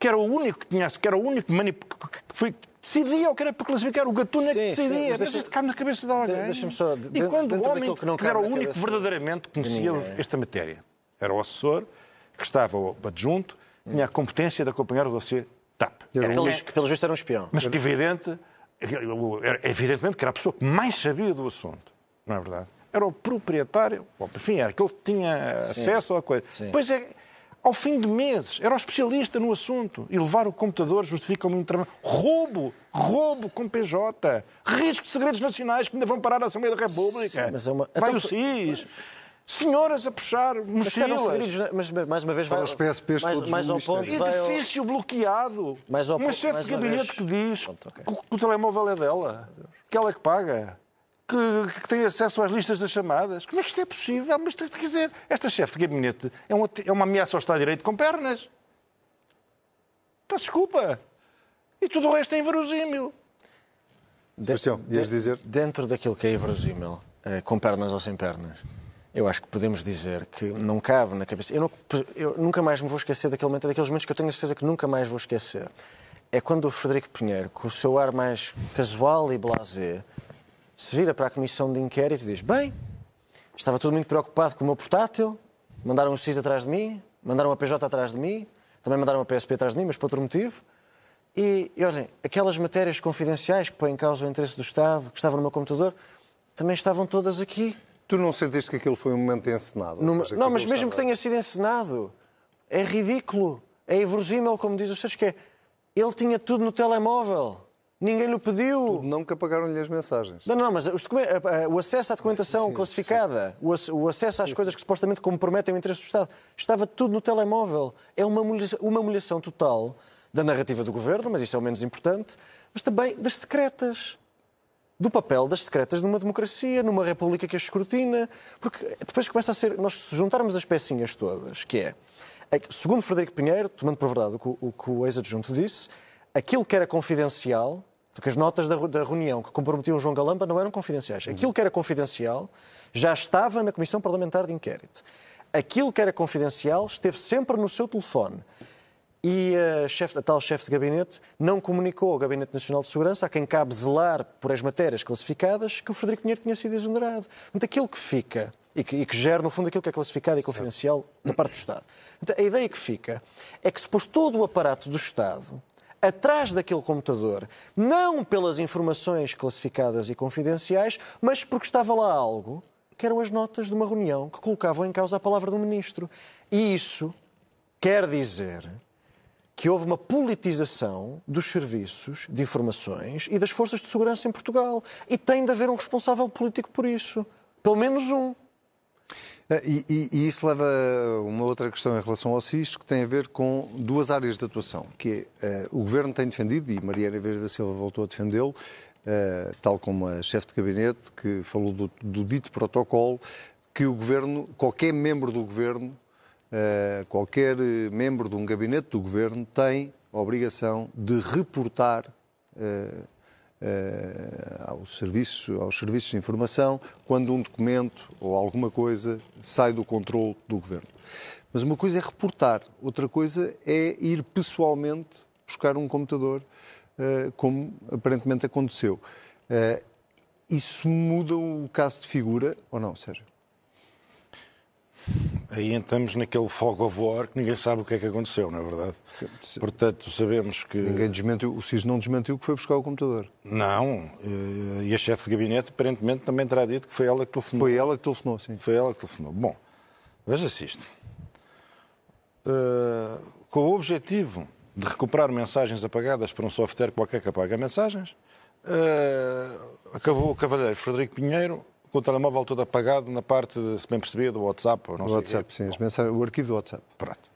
Speaker 6: que era o único que tinha, que era o único que foi, decidia o que era para classificar, o gatuno é que
Speaker 7: Sim, sim,
Speaker 6: decidia.
Speaker 7: mas
Speaker 6: isto cabe na cabeça de alguém.
Speaker 7: deixa-me só, de-
Speaker 6: e quando o homem
Speaker 7: que não
Speaker 6: que era o único
Speaker 7: cabeça
Speaker 6: verdadeiramente que conhecia
Speaker 7: ninguém.
Speaker 6: esta matéria, era o assessor, que estava adjunto, tinha a competência de acompanhar o dossiê TAP. Era
Speaker 7: Pelos, que pelos vistos era um espião.
Speaker 6: Mas que evidente, era- evidentemente que era a pessoa que mais sabia do assunto, não é verdade? Era o proprietário, bom, enfim, era aquele que tinha acesso à coisa.
Speaker 7: Sim.
Speaker 6: Pois é, ao fim de meses, era o especialista no assunto. E levar o computador justifica uma intervenção. Roubo, roubo com PJ, risco de segredos nacionais que ainda vão parar a Assembleia da República.
Speaker 7: Sim, mas é uma-
Speaker 6: Vai
Speaker 7: Então,
Speaker 6: o SIS. Senhoras a puxar
Speaker 7: Mas
Speaker 6: mochilas.
Speaker 7: segredos, mas mais uma vez vai,
Speaker 1: os PSPs
Speaker 7: mais,
Speaker 1: todos
Speaker 7: mais ao ponto vai ao-
Speaker 6: Edifício bloqueado.
Speaker 7: Mais ao
Speaker 6: uma
Speaker 7: ponto-
Speaker 6: chefe de gabinete
Speaker 7: vez.
Speaker 6: que diz
Speaker 7: Pronto, ok.
Speaker 6: que o- que o telemóvel é dela, que ela é que paga. Que, que tem acesso às listas das chamadas. Como é que isto é possível? Mas quer dizer, esta chefe de gabinete é uma, é uma ameaça ao Estado de Direito com pernas. Peço desculpa. E tudo o resto é inverosímil.
Speaker 1: Sebastião, ias dizer?
Speaker 7: Dentro daquilo que é inverosímil, eh, com pernas ou sem pernas, eu acho que podemos dizer que não cabe na cabeça. Eu, não- eu nunca mais me vou esquecer daquele momento, daqueles momentos que eu tenho a certeza que nunca mais vou esquecer. É quando o Frederico Pinheiro, com o seu ar mais casual e blasé, se vira para a comissão de inquérito e diz: Bem, estava tudo muito preocupado com o meu portátil, mandaram um X atrás de mim, mandaram uma PJ atrás de mim, também mandaram uma PSP atrás de mim, mas por outro motivo. E, e olhem, aquelas matérias confidenciais que põem em causa o interesse do Estado, que estavam no meu computador, também estavam todas aqui.
Speaker 1: Tu não sentiste que aquilo foi um momento encenado? seja,
Speaker 7: Não, mas mesmo que tenha sido encenado, é ridículo, é inverosímil, como diz o Sérgio, que é. Ele tinha tudo no telemóvel, ninguém lhe pediu.
Speaker 1: Não que apagaram-lhe as mensagens.
Speaker 7: Não, não, mas os o acesso à documentação classificada, o ac- o acesso às coisas que supostamente comprometem o interesse do Estado, estava tudo no telemóvel. É uma humilha- uma humilhação total da narrativa do governo, mas isso é o menos importante, mas também das secretas. Do papel das secretas numa democracia, numa república que as escrutina. Porque depois começa a ser. Nós juntarmos as pecinhas todas, que é. Segundo Frederico Pinheiro, tomando por verdade o que o- o que o ex-adjunto disse, aquilo que era confidencial, porque as notas da, da reunião que comprometiam João Galamba não eram confidenciais. Aquilo que era confidencial já estava na Comissão Parlamentar de Inquérito. Aquilo que era confidencial esteve sempre no seu telefone. E a, chefe, a tal chefe de gabinete não comunicou ao Gabinete Nacional de Segurança, a quem cabe zelar por as matérias classificadas, que o Frederico Pinheiro tinha sido exonerado. Portanto, aquilo que fica, e que, e que gera, no fundo, aquilo que é classificado e confidencial da parte do Estado. Então, a ideia que fica é que se pôs todo o aparato do Estado atrás daquele computador, não pelas informações classificadas e confidenciais, mas porque estava lá algo que eram as notas de uma reunião que colocavam em causa a palavra do ministro. E isso quer dizer que houve uma politização dos serviços de informações e das forças de segurança em Portugal. E tem de haver um responsável político por isso. Pelo menos um.
Speaker 1: Ah, E, e- e isso leva a uma outra questão em relação ao SIS, que tem a ver com duas áreas de atuação, que é, eh, o Governo tem defendido, e Mariana Vieira da Silva voltou a defendê-lo, eh, tal como a chefe de gabinete, que falou do, do dito protocolo, que o Governo, qualquer membro do Governo, eh, qualquer membro de um gabinete do Governo tem a obrigação de reportar eh, aos, serviços, aos serviços de informação quando um documento ou alguma coisa sai do controle do governo. Mas uma coisa é reportar, outra coisa é ir pessoalmente buscar um computador, eh, como aparentemente aconteceu. Eh, Isso muda o caso de figura ou não, Sérgio?
Speaker 6: Aí entramos naquele fog of war que ninguém sabe o que é que aconteceu, não é verdade? Portanto, sabemos que.
Speaker 1: Ninguém desmentiu, o SIS não desmentiu que foi buscar o computador.
Speaker 6: Não, eh, e a chefe de gabinete aparentemente também terá dito que foi ela que telefonou.
Speaker 1: Foi ela que telefonou, sim.
Speaker 6: Foi ela que telefonou. Bom, veja-se isto. Eh, com o objetivo de recuperar mensagens apagadas para um software qualquer que apaga mensagens, eh, acabou o cavalheiro Frederico Pinheiro com o telemóvel todo apagado na parte, se bem percebia, do WhatsApp. Ou não
Speaker 1: O
Speaker 6: sei
Speaker 1: WhatsApp,
Speaker 6: quê.
Speaker 1: sim, as mensagens- o arquivo do WhatsApp.
Speaker 6: Pronto.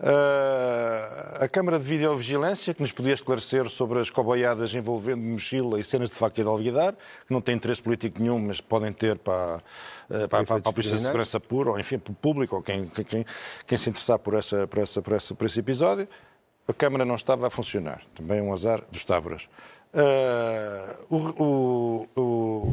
Speaker 6: Ah, a Câmara de Videovigilância, que nos podia esclarecer sobre as coboiadas envolvendo mochila e cenas de facto de alvidar, que não têm interesse político nenhum, mas podem ter para, ah, para, para, para a Polícia de Segurança Pura, ou enfim, para o público, ou quem, quem, quem se interessar por, essa, por, essa, por, essa, por esse episódio. A Câmara não estava a funcionar. Também um azar dos Távoras. O, o, o,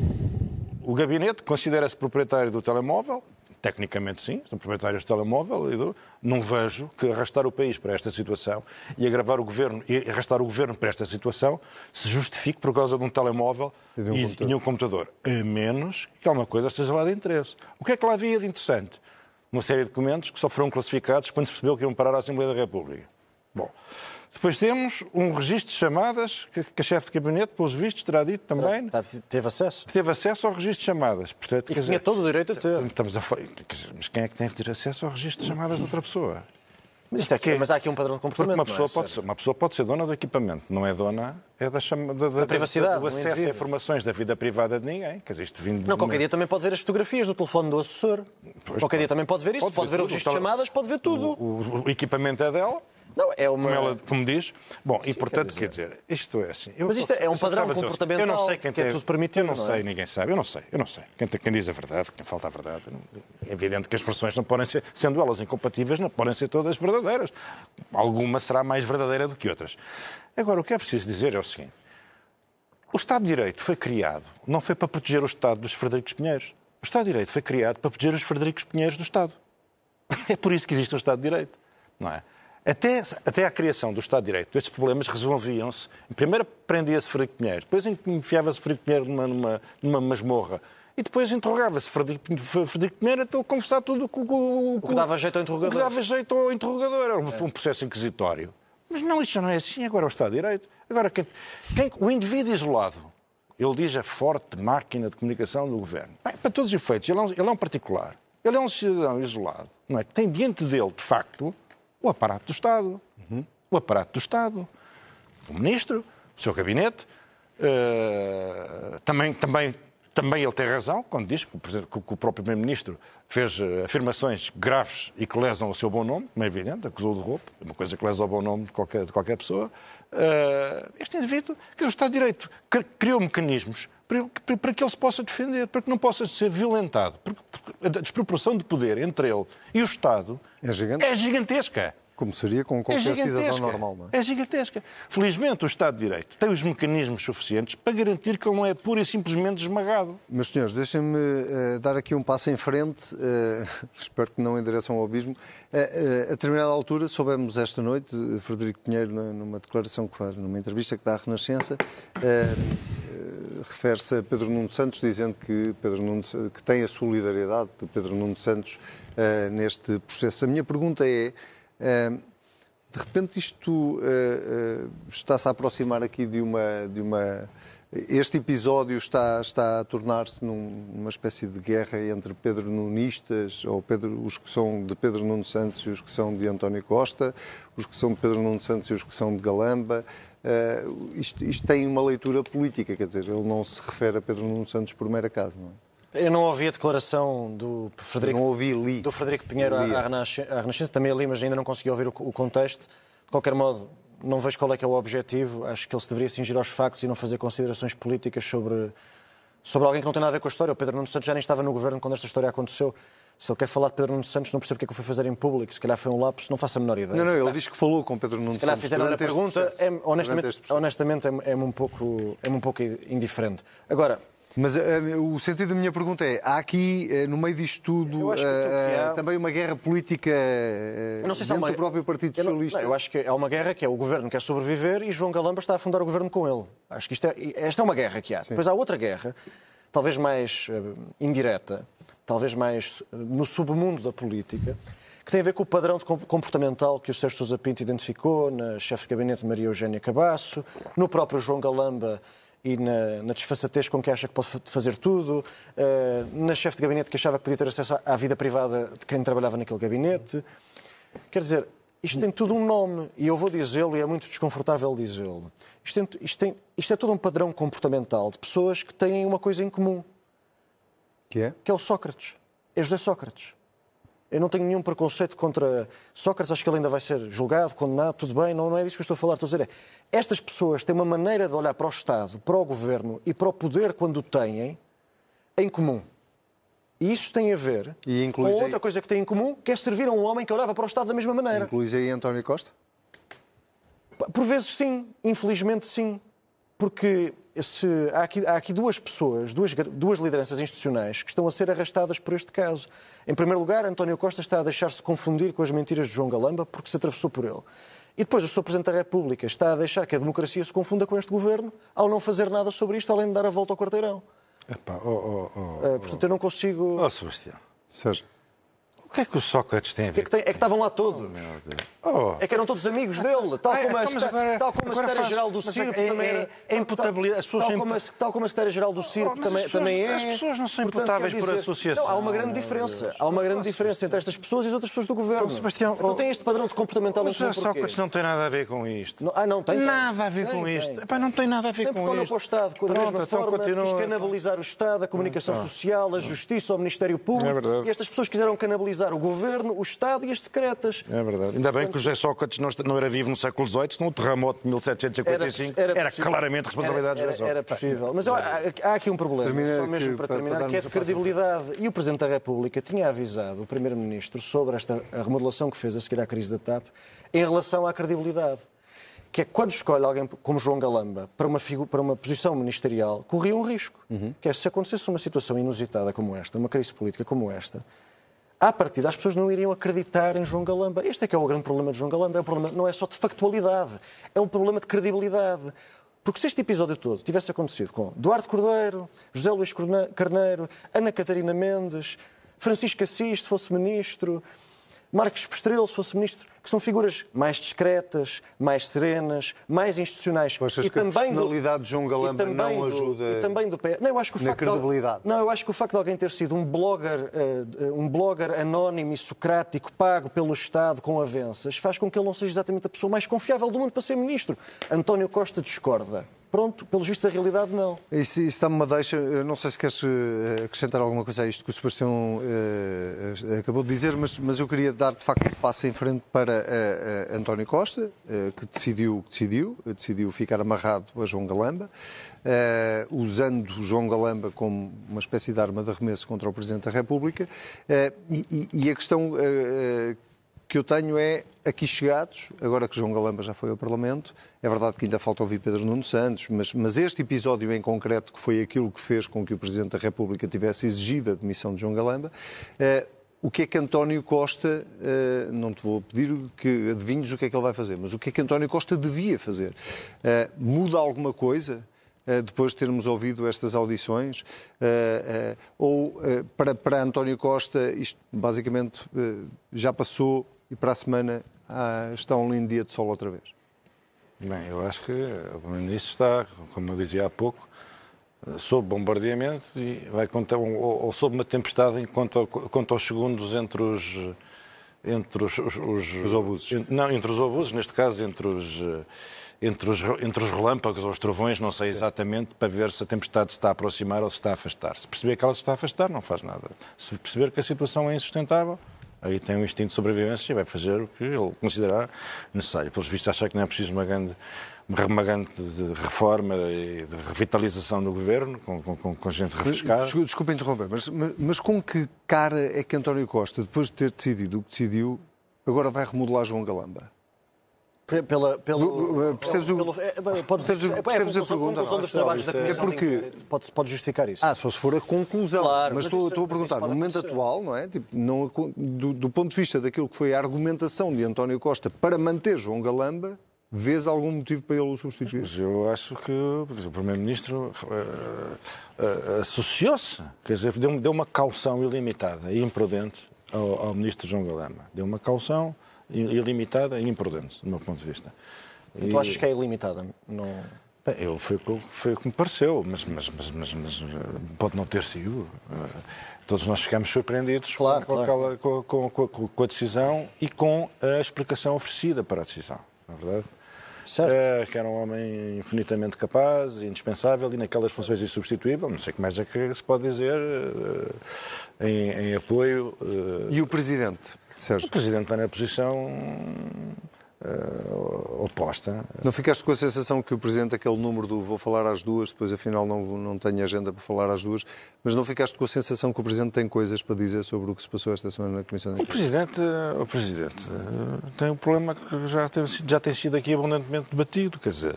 Speaker 6: o gabinete considera-se proprietário do telemóvel, tecnicamente sim, são proprietários do telemóvel, e do- não vejo que arrastar o país para esta situação e agravar o governo e arrastar o governo para esta situação se justifique por causa de um telemóvel
Speaker 1: E de um
Speaker 6: e,
Speaker 1: computador.
Speaker 6: e de um computador. A menos que alguma coisa esteja lá de interesse. O que é que lá havia de interessante? Uma série de documentos que só foram classificados quando se percebeu que iam parar à Assembleia da República. Bom, depois temos um registro de chamadas que, que a chefe de gabinete, pelos vistos, terá dito também
Speaker 7: Tá, Teve acesso.
Speaker 6: que teve acesso ao registro de chamadas. Portanto,
Speaker 7: E que
Speaker 6: dizer,
Speaker 7: tinha todo o direito a ter.
Speaker 6: Estamos a dizer, Mas quem é que tem que ter acesso ao registro de chamadas de outra pessoa?
Speaker 7: Mas, isto é que- mas há aqui um padrão de
Speaker 6: Porque
Speaker 7: comportamento.
Speaker 6: uma
Speaker 7: é,
Speaker 6: pessoa, pode ser, uma pessoa pode ser dona do equipamento, não é dona é da, chama, da, da-
Speaker 7: privacidade
Speaker 6: do
Speaker 7: do
Speaker 6: acesso a informações da vida privada de ninguém. Quer dizer, isto vindo de
Speaker 7: Não,
Speaker 6: uma-
Speaker 7: qualquer dia também pode ver as fotografias do telefone do assessor. qualquer dia também pode ver isto.
Speaker 6: Pode
Speaker 7: Pode,
Speaker 6: ver
Speaker 7: ver o
Speaker 6: tudo,
Speaker 7: registro de
Speaker 6: então-
Speaker 7: chamadas, pode ver tudo.
Speaker 6: o, o equipamento é dela,
Speaker 7: Não, é uma...
Speaker 6: como, ela, como diz. Bom, e portanto,
Speaker 7: quer
Speaker 6: quer dizer, isto é assim. eu
Speaker 7: Mas isto é um padrão
Speaker 6: dizer
Speaker 7: comportamental
Speaker 6: Eu não sei quem
Speaker 7: que é
Speaker 6: tem-
Speaker 7: tudo permitido,
Speaker 6: Eu não,
Speaker 7: não é?
Speaker 6: sei, ninguém sabe. Eu não sei, eu não sei. Quem, quem diz a verdade, quem falta a verdade. É evidente que as versões não podem ser, sendo elas incompatíveis, não podem ser todas verdadeiras. Alguma será mais verdadeira do que outras. Agora, o que é preciso dizer é o seguinte. O Estado de Direito foi criado, não foi para proteger o Estado dos Frederico Pinheiros. O Estado de Direito foi criado para proteger os Frederico Pinheiros do Estado. É por isso que existe o Estado de Direito. Não é? Até, até à criação do Estado de Direito, estes problemas resolviam-se. Primeiro prendia-se Frederico Pinheiro, depois enfiava-se Frederico Pinheiro numa, numa, numa masmorra. E depois interrogava-se Frederico, Pinheiro até ele conversar tudo com,
Speaker 7: O que dava jeito ao interrogador.
Speaker 6: o que dava jeito ao interrogador. Era um, um processo inquisitório. Mas não, isto já não é assim. Agora é o Estado de Direito. Agora, quem, quem- o indivíduo isolado, ele diz a forte máquina de comunicação do governo. Bem, para todos os efeitos, ele é, um, ele é um particular. Ele é um cidadão isolado, não é? Que tem diante dele, de facto, o aparato do Estado. O aparato do Estado. O ministro, o seu gabinete. eh, também, também, também ele tem razão quando diz que o, próprio Primeiro-Ministro fez eh, afirmações graves e que lesam o seu bom nome, como é evidente, acusou de roubo, é uma coisa que lesa o bom nome de qualquer, de qualquer pessoa. Eh, este indivíduo, que o Estado de Direito cri- criou mecanismos para, que ele se possa defender, para que não possa ser violentado. Porque a desproporção de poder entre ele e o Estado
Speaker 1: É gigante.
Speaker 6: é gigantesca.
Speaker 1: Como seria com
Speaker 6: É
Speaker 1: qualquer cidadão
Speaker 6: gigantesca.
Speaker 1: normal, não é?
Speaker 6: É gigantesca. Felizmente, o Estado de Direito tem os mecanismos suficientes para garantir que ele não é pura e simplesmente esmagado.
Speaker 1: Meus senhores, deixem-me eh, dar aqui um passo em frente, eh, espero que não endereçam ao abismo. Eh, a determinada altura, soubemos esta noite, Frederico Pinheiro, numa declaração que faz, numa entrevista que dá à Renascença, refere-se a Pedro Nuno Santos, dizendo que, Pedro Nuno, que tem a solidariedade de Pedro Nuno Santos eh, neste processo. A minha pergunta é. eh, de repente isto eh, está-se a aproximar aqui de uma, de uma. Este episódio está, está a tornar-se num- numa espécie de guerra entre Pedro Nunistas, ou Pedro, os que são de Pedro Nuno Santos e os que são de António Costa, os que são de Pedro Nuno Santos e os que são de Galamba. Eh, isto, isto tem uma leitura política, quer dizer, ele não se refere a Pedro Nuno Santos por mero acaso, não é?
Speaker 7: Eu não ouvi a declaração do Frederico,
Speaker 1: ouvi,
Speaker 7: do Frederico Pinheiro à, à Renascença. Também ali, mas ainda não consegui ouvir o, o contexto. De qualquer modo, não vejo qual é que é o objetivo. Acho que ele se deveria cingir aos factos e não fazer considerações políticas sobre, sobre alguém que não tem nada a ver com a história. O Pedro Nuno Santos já nem estava no governo quando esta história aconteceu. Se ele quer falar de Pedro Nuno Santos, não percebo porque é que o foi fazer em público. Se calhar foi um lapso, não faço a menor ideia.
Speaker 1: Não, não, ele diz que falou com Pedro Nuno
Speaker 7: se calhar
Speaker 1: Santos
Speaker 7: fizeram-lhe a pergunta, é, honestamente, honestamente é, é-me um pouco, é um pouco indiferente. Agora,
Speaker 1: Mas eh, o sentido da minha pergunta é: há aqui, eh, no meio disto tudo,
Speaker 7: há-
Speaker 1: também uma guerra política
Speaker 7: não sei se
Speaker 1: dentro
Speaker 7: uma...
Speaker 1: do próprio Partido
Speaker 7: eu não-
Speaker 1: Socialista?
Speaker 7: não, eu acho que há uma guerra que é o governo quer sobreviver e João Galamba está a fundar o governo com ele. Acho que isto é, esta é uma guerra que há. Depois há outra guerra, talvez mais indireta, talvez mais no submundo da política, que tem a ver com o padrão comportamental que o Sérgio Sousa Pinto identificou na chefe de gabinete Maria Eugénia Cabasso, no próprio João Galamba e na, na desfaçatez com que acha que pode fa- fazer tudo, eh, na chefe de gabinete que achava que podia ter acesso à- à vida privada de quem trabalhava naquele gabinete. Quer dizer, isto tem tudo um nome e eu vou dizê-lo e é muito desconfortável dizê-lo. Isto, tem- isto, tem- isto é todo um padrão comportamental de pessoas que têm uma coisa em comum,
Speaker 1: Que é?
Speaker 7: que é o Sócrates. É José Sócrates. Eu não tenho nenhum preconceito contra Sócrates, acho que ele ainda vai ser julgado, condenado, tudo bem, não, não é disso que eu estou a falar. Estou a dizer é, estas pessoas têm uma maneira de olhar para o Estado, para o governo e para o poder quando o têm em comum. E isso tem a ver
Speaker 1: E
Speaker 7: com outra coisa que tem em comum, que é servir a um homem que olhava para o Estado da mesma maneira.
Speaker 1: Incluís aí António Costa?
Speaker 7: Por vezes sim, infelizmente sim. Porque se, há, aqui, há aqui duas pessoas, duas, duas lideranças institucionais que estão a ser arrastadas por este caso. Em primeiro lugar, António Costa está a deixar-se confundir com as mentiras de João Galamba porque se atravessou por ele. E depois o Sr. Presidente da República está a deixar que a democracia se confunda com este governo ao não fazer nada sobre isto, além de dar a volta ao quarteirão.
Speaker 6: Epá, oh, oh, oh,
Speaker 7: Uh, portanto, eu não consigo.
Speaker 6: oh, Sebastião,
Speaker 1: Seja,
Speaker 6: o que é que o Sócrates tem a
Speaker 7: O que é
Speaker 6: ver
Speaker 7: que tem? É que estavam lá todos.
Speaker 6: Oh.
Speaker 7: É que eram todos amigos dele, tal
Speaker 6: Ah,
Speaker 7: como a,
Speaker 6: então, mas agora-
Speaker 7: tal como a secretária-geral do
Speaker 6: mas
Speaker 7: CIRP
Speaker 6: é-
Speaker 7: também
Speaker 6: é- é imputabilidade. As pessoas
Speaker 7: tal, como a, tal como a secretária-geral do
Speaker 6: Oh, mas
Speaker 7: também,
Speaker 6: as pessoas-
Speaker 7: também é.
Speaker 6: as pessoas não são imputáveis por associação.
Speaker 7: Não, há uma grande diferença. Há uma grande diferença entre estas pessoas e as outras pessoas do governo.
Speaker 6: Oh, Sebastião,
Speaker 7: então tem este padrão de comportamental
Speaker 6: O José
Speaker 7: porquê?
Speaker 6: Sócrates não tem nada a ver com isto.
Speaker 7: Não- ah, não, tem, tem.
Speaker 6: Nada a ver
Speaker 7: Tem,
Speaker 6: com
Speaker 7: tem,
Speaker 6: isto.
Speaker 7: tem.
Speaker 6: Epá, não tem nada a ver
Speaker 7: Tem
Speaker 6: com isto.
Speaker 7: para o Estado com a
Speaker 6: Pronto,
Speaker 7: mesma
Speaker 6: então
Speaker 7: forma,
Speaker 6: continua.
Speaker 7: quis canalizar o Estado, a comunicação social, a justiça, o Ministério Público.
Speaker 6: É
Speaker 7: e estas pessoas quiseram canalizar desestabilizar o governo, o Estado e as secretas.
Speaker 6: É verdade. Ainda bem que o José Sócrates não, não era vivo no século XVIII, senão o terremoto de 1755 era, era claramente responsabilidade
Speaker 7: era,
Speaker 6: de José
Speaker 7: Era possível. Mas há, há aqui um problema,
Speaker 1: Termina
Speaker 7: só mesmo
Speaker 1: que-
Speaker 7: para
Speaker 1: para-
Speaker 7: terminar,
Speaker 1: para
Speaker 7: que é de credibilidade. E o Presidente da República tinha avisado o Primeiro-Ministro sobre esta remodelação que fez a seguir à crise da TAP em relação à credibilidade. Que é que quando escolhe alguém como João Galamba para uma, figu- para uma posição ministerial, corria um risco. Que é se acontecesse uma situação inusitada como esta, uma crise política como esta, à partida as pessoas não iriam acreditar em João Galamba. Este é que é o grande problema de João Galamba. É um problema, não é só de factualidade, é um problema de credibilidade. Porque se este episódio todo tivesse acontecido com Duarte Cordeiro, José Luís Carneiro, Ana Catarina Mendes, Francisco Assis, se fosse ministro, Marcos Pestrelo, se fosse ministro, que são figuras mais discretas, mais serenas, mais institucionais.
Speaker 1: Tu achas que a personalidade de João Galamba
Speaker 7: e também
Speaker 1: não
Speaker 7: do-
Speaker 1: ajuda
Speaker 7: E também do PS. Não, eu acho que o
Speaker 1: na
Speaker 7: facto de-
Speaker 1: credibilidade?
Speaker 7: não, eu acho que o facto de alguém ter sido um blogger, eh, um blogger anónimo e socrático, pago pelo Estado com avanças, faz com que ele não seja exatamente a pessoa mais confiável do mundo para ser ministro. António Costa discorda. Pronto, pelos vistos a realidade não.
Speaker 1: Isso, isso dá-me uma deixa. Eu não sei se queres eh, acrescentar alguma coisa a isto que o Sebastião eh, acabou de dizer, mas, mas eu queria dar de facto um passo em frente para eh, António Costa, eh, que decidiu que decidiu, decidiu ficar amarrado a João Galamba, eh, usando João Galamba como uma espécie de arma de arremesso contra o Presidente da República. Eh, e, e- a questão que eu tenho é, aqui chegados, agora que João Galamba já foi ao Parlamento, é verdade que ainda falta ouvir Pedro Nuno Santos, mas, mas este episódio em concreto, que foi aquilo que fez com que o Presidente da República tivesse exigido a demissão de João Galamba, eh, o que é que António Costa, eh, não te vou pedir que adivinhes o que é que ele vai fazer, mas o que é que António Costa devia fazer? Eh, muda alguma coisa? eh, depois de termos ouvido estas audições, ou para, para António Costa isto basicamente já passou e para a semana ah, está um lindo dia de sol outra vez?
Speaker 6: Bem, eu acho que o Primeiro-Ministro está, como eu dizia há pouco, sob bombardeamento e vai contar, ou, ou sob uma tempestade enquanto quanto aos segundos entre os entre os, os, os,
Speaker 1: Os obuses.
Speaker 6: en- não, entre os obuses, neste caso entre os entre os, entre os relâmpagos ou os trovões, não sei exatamente, para ver se a tempestade se está a aproximar ou se está a afastar. Se perceber que ela se está a afastar, não faz nada. Se perceber que a situação é insustentável, aí tem um instinto de sobrevivência e vai fazer o que ele considerar necessário. Pelos vistos, acha que não é preciso uma grande, uma grande de reforma e de revitalização do governo, com, com, com- com gente refrescada.
Speaker 1: Desculpa, desculpa interromper, mas, mas, mas com que cara é que António Costa, depois de ter decidido o que decidiu, agora vai remodelar João Galamba?
Speaker 7: Pe- Pela, pelo,
Speaker 1: Percebes o-
Speaker 7: pelo, é, é, pode,
Speaker 1: percebes o-
Speaker 7: é, é,
Speaker 1: percebes a
Speaker 7: conclusão,
Speaker 1: pergunta,
Speaker 7: conclusão dos trabalhos da
Speaker 6: é-
Speaker 7: Comissão
Speaker 1: é porque-.
Speaker 7: Pode, pode justificar isso.
Speaker 1: Ah, só se for a conclusão.
Speaker 7: Claro,
Speaker 1: mas
Speaker 7: mas
Speaker 1: estou,
Speaker 7: isso-
Speaker 1: estou a perguntar, no momento
Speaker 7: acontecer.
Speaker 1: atual, não é? Tipo, não, do, do ponto de vista daquilo que foi a argumentação de António Costa para manter João Galamba, vês algum motivo para ele o substituir?
Speaker 6: Mas eu acho que exemplo, o Primeiro-Ministro eh, eh, associou-se, quer dizer, deu, deu uma caução ilimitada e imprudente ao, ao Ministro João Galamba. Deu uma caução i- ilimitada e imprudente, do meu ponto de vista.
Speaker 7: E tu achas que é ilimitada? Não...
Speaker 6: Bem, eu, foi, o que- foi o que me pareceu, mas, mas, mas, mas, mas, pode não ter sido. Todos nós ficámos surpreendidos com-
Speaker 7: Claro,
Speaker 6: com,
Speaker 7: claro.
Speaker 6: aquela- com- com- com- com a decisão e com a explicação oferecida para a decisão, não é verdade?
Speaker 7: Certo.
Speaker 6: Eh, que era um homem infinitamente capaz, indispensável e naquelas funções insubstituível. Não sei o que mais é que se pode dizer eh, em, em apoio. eh,
Speaker 1: E o Presidente, Sérgio?
Speaker 6: o Presidente está na posição eh, oposta.
Speaker 1: Não ficaste com a sensação que o Presidente, aquele número do vou falar às duas, depois afinal não, não tenho agenda para falar às duas, mas não ficaste com a sensação que o Presidente tem coisas para dizer sobre o que se passou esta semana na Comissão de
Speaker 6: O? Presidente, o Presidente eh, tem um problema que já tem, sido- já tem sido aqui abundantemente debatido. Quer dizer,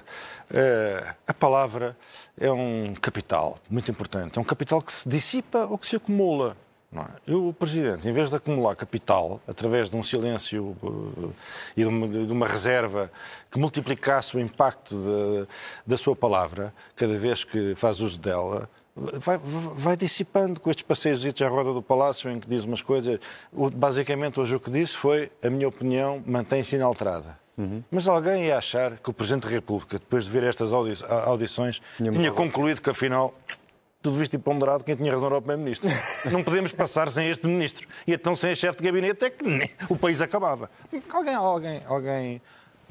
Speaker 6: eh, a palavra é um capital muito importante. É um capital que se dissipa ou que se acumula. É? O Presidente, em vez de acumular capital através de um silêncio eh, e de uma, de uma reserva que multiplicasse o impacto de- da sua palavra, cada vez que faz uso dela, vai, vai dissipando com estes passeios à roda do Palácio em que diz umas coisas. Basicamente, hoje o que disse foi: a minha opinião mantém-se inalterada. Mas alguém ia achar que o Presidente da República, depois de ver estas audi- audições,
Speaker 1: Tinha
Speaker 6: concluído que afinal. Tudo visto e ponderado, quem tinha razão era o Primeiro-Ministro. Não podemos passar sem este Ministro. E então sem a chefe de gabinete é que nem- o país acabava. Alguém, alguém, alguém,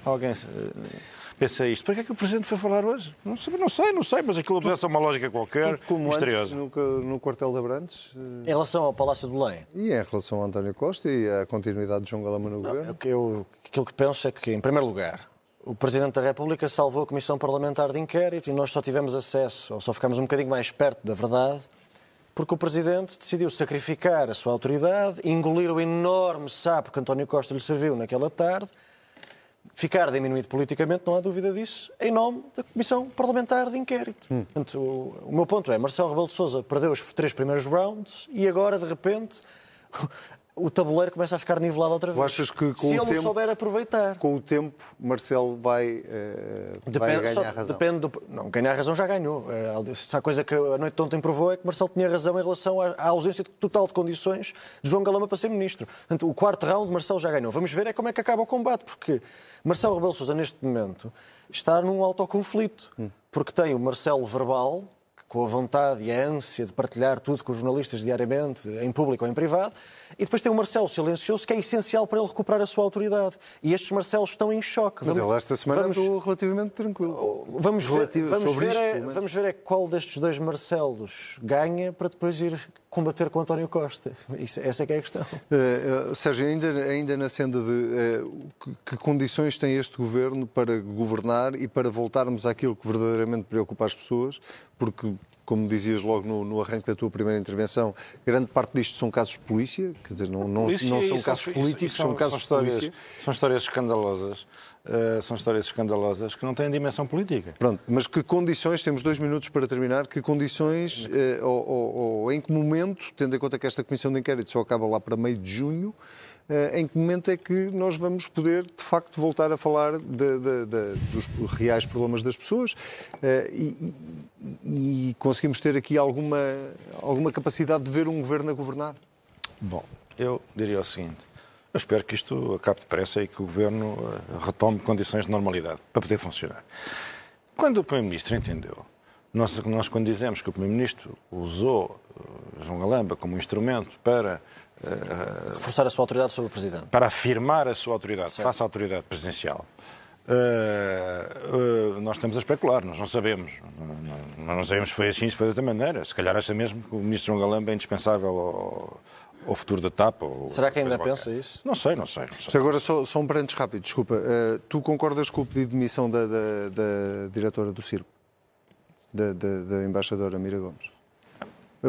Speaker 6: alguém. eh, pensa isto. Para que é que o Presidente foi falar hoje? Não sei, não sei, não sei mas aquilo obedece a uma lógica qualquer,
Speaker 1: como
Speaker 6: misteriosa.
Speaker 1: antes, no, no quartel de Abrantes.
Speaker 7: Em relação ao Palácio de Belém,
Speaker 1: E em relação a António Costa e à continuidade de João Galama no governo?
Speaker 7: o que eu, aquilo que penso é que, em primeiro lugar, o Presidente da República salvou a Comissão Parlamentar de Inquérito e nós só tivemos acesso, ou só ficámos um bocadinho mais perto da verdade, porque o Presidente decidiu sacrificar a sua autoridade, engolir o enorme sapo que António Costa lhe serviu naquela tarde, ficar diminuído politicamente, não há dúvida disso, em nome da Comissão Parlamentar de Inquérito. Portanto, o, o meu ponto é, Marcelo Rebelo de Sousa perdeu os três primeiros rounds e agora, de repente, o tabuleiro começa a ficar nivelado outra vez.
Speaker 1: Achas que com
Speaker 7: Se
Speaker 1: o
Speaker 7: ele
Speaker 1: tempo-
Speaker 7: souber aproveitar.
Speaker 1: Com o tempo, Marcelo vai, eh, vai
Speaker 7: Depende,
Speaker 1: ganhar
Speaker 7: só-
Speaker 1: razão.
Speaker 7: depende do. Não, ganhar razão já ganhou. Eh, Se há coisa que a noite de ontem provou é que Marcelo tinha razão em relação à, à ausência total de condições de João Galama para ser ministro. Portanto, o quarto round Marcelo já ganhou. Vamos ver é como é que acaba o combate, porque Marcelo Rebelo Sousa neste momento está num autoconflito, porque tem o Marcelo verbal com a vontade e a ânsia de partilhar tudo com os jornalistas diariamente, em público ou em privado, e depois tem o Marcelo silencioso, que é essencial para ele recuperar a sua autoridade. E estes Marcelos estão em choque.
Speaker 1: Mas
Speaker 7: Vamos-
Speaker 1: ele esta semana
Speaker 7: vamos-
Speaker 1: andou relativamente tranquilo.
Speaker 7: Vamos ver,
Speaker 1: Relativo-
Speaker 7: vamos,
Speaker 1: sobre
Speaker 7: ver
Speaker 1: isto,
Speaker 7: é, vamos ver é qual destes dois Marcelos ganha para depois ir combater com António Costa. Isso- essa é que é a questão.
Speaker 1: Eh, eh, Sérgio, ainda, ainda na senda de eh, que, que condições tem este governo para governar e para voltarmos àquilo que verdadeiramente preocupa as pessoas, porque, como dizias logo no, no arranque da tua primeira intervenção, grande parte disto são casos de polícia, quer dizer, não, não,
Speaker 6: Polícia,
Speaker 1: não são casos políticos,
Speaker 6: isso
Speaker 1: são, casos de
Speaker 6: histórias,
Speaker 1: polícia.
Speaker 6: São histórias escandalosas. eh, são histórias escandalosas que não têm dimensão política.
Speaker 1: Pronto, mas que condições, temos dois minutos para terminar, que condições, eh, ou, ou- ou em que momento, tendo em conta que esta comissão de inquérito só acaba lá para meio de junho, em que momento é que nós vamos poder, de facto, voltar a falar de- de- de- dos reais problemas das pessoas eh, e, e- e conseguimos ter aqui alguma, alguma capacidade de ver um governo a governar?
Speaker 6: Bom, eu diria o seguinte. Eu espero que isto acabe depressa e que o Governo eh, retome condições de normalidade para poder funcionar. Quando o Primeiro-Ministro entendeu, nós, nós quando dizemos que o Primeiro-Ministro usou eh, João Galamba como instrumento para, eh,
Speaker 7: Reforçar a sua autoridade sobre o Presidente.
Speaker 6: para afirmar a sua autoridade face à autoridade presidencial, eh, eh, nós estamos a especular, nós não sabemos. Nós não sabemos se foi assim, se foi de outra maneira. Se calhar acha mesmo que o Ministro João Galamba é indispensável ao, ao futuro da TAP. ou
Speaker 7: Será que ainda pensa
Speaker 6: qualquer.
Speaker 7: isso?
Speaker 6: Não sei, não sei. Não sei.
Speaker 1: Agora, só, só um parênteses rápido, desculpa. Eh, tu concordas com o pedido de demissão da, da- da diretora do Circo? Da, da- da embaixadora Mira Gomes?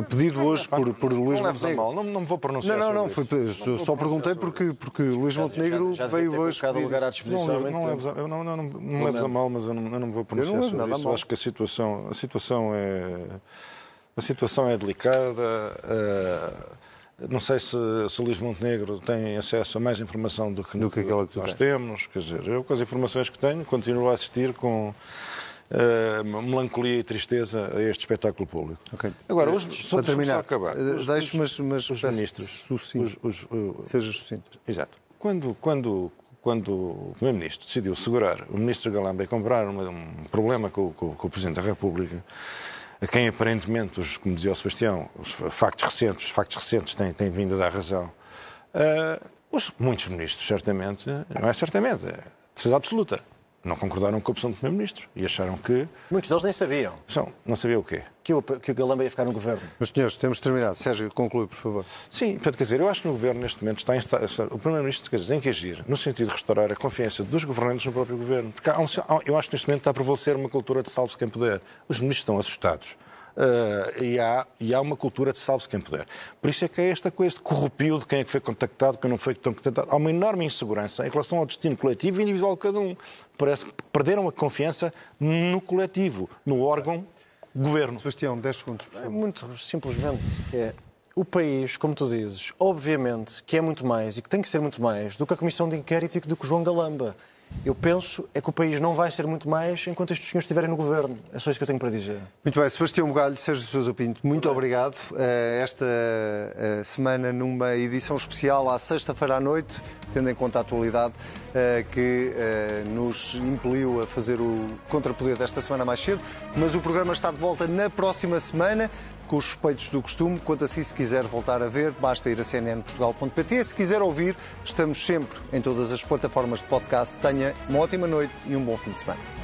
Speaker 1: Pedido hoje por, por Luís
Speaker 6: não leves a
Speaker 1: Montenegro.
Speaker 6: mal, não, não me vou pronunciar
Speaker 1: Não, não, não. Foi,
Speaker 6: isso.
Speaker 1: só, só perguntei porque, porque Luís Montenegro
Speaker 7: já, já
Speaker 1: veio
Speaker 7: ter
Speaker 1: hoje.
Speaker 7: colocado o
Speaker 1: pedir
Speaker 7: lugar à disposição
Speaker 6: Não, não,
Speaker 7: tempo.
Speaker 6: leves a, eu não, não, não, não leves a mal, mas eu não, eu não me vou
Speaker 1: Eu
Speaker 6: pronunciar
Speaker 1: não levo
Speaker 6: sobre
Speaker 1: nada a
Speaker 6: isso.
Speaker 1: mal.
Speaker 6: Acho que a situação, a situação é a situação é delicada. eh, não sei se, se Luís Montenegro tem acesso a mais informação do que,
Speaker 1: Do que aquela que
Speaker 6: nós
Speaker 1: tens.
Speaker 6: temos. Quer dizer, eu com as informações que tenho continuo a assistir com eh, melancolia e tristeza a este espetáculo público.
Speaker 1: Ok.
Speaker 6: Agora,
Speaker 1: Eh,
Speaker 6: os,
Speaker 1: para
Speaker 6: só,
Speaker 1: terminar,
Speaker 6: só acabar.
Speaker 1: eh,
Speaker 6: Os-
Speaker 1: deixo, mas, mas
Speaker 6: os ministros,
Speaker 1: sucinto.
Speaker 6: os- os-
Speaker 1: Seja sucinto.
Speaker 6: Exato. Quando, quando, quando o Primeiro-Ministro decidiu segurar o Ministro Galamba e comprar uma- um problema com, o- com com o Presidente da República, a quem aparentemente, os, como dizia o Sebastião, os factos recentes, os factos recentes têm, têm vindo a dar razão, ah, os, muitos ministros, certamente, não é certamente, é certeza absoluta, não concordaram com a opção do Primeiro-Ministro e acharam que.
Speaker 7: Muitos deles nem sabiam
Speaker 6: São, não sabia o quê.
Speaker 7: que o, que o Galamba ia ficar no governo.
Speaker 1: Meus senhores, temos terminado. Sérgio, conclui, por favor.
Speaker 6: Sim, portanto, quer dizer, eu acho que no Governo, neste momento, está esta- o Primeiro-Ministro quer dizer, tem que agir no sentido de restaurar a confiança dos governantes no próprio Governo. Porque há um- eu acho que neste momento está a prevalecer uma cultura de salve-se quem puder. Os ministros estão assustados. Ah, e, há, e há uma cultura de salve-se quem puder. Por isso é que é esta coisa de corrupio de quem é que foi contactado, quem não foi contactado. Há uma enorme insegurança em relação ao destino coletivo e individual de cada um. Parece que perderam a confiança no coletivo, no órgão governo.
Speaker 1: Sebastião, 10 segundos, por
Speaker 7: É
Speaker 1: favor.
Speaker 7: muito simplesmente. É, o país, como tu dizes, obviamente que é muito mais e que tem que ser muito mais do que a Comissão de Inquérito e do que o João Galamba. Eu penso é que o país não vai ser muito mais enquanto estes senhores estiverem no governo. É só isso que eu tenho para dizer.
Speaker 1: Muito bem, Sebastião Bugalho, Sérgio Sousa Pinto, muito obrigado. Eh, Esta eh, semana, numa edição especial à sexta-feira à noite, tendo em conta a atualidade, eh, que nos impeliu a fazer o contrapoder desta semana mais cedo, mas o programa está de volta na próxima semana. Com os suspeitos do costume, quanto a si, se quiser voltar a ver, basta ir a cnnportugal.pt. Se quiser ouvir, estamos sempre em todas as plataformas de podcast. Tenha uma ótima noite e um bom fim de semana.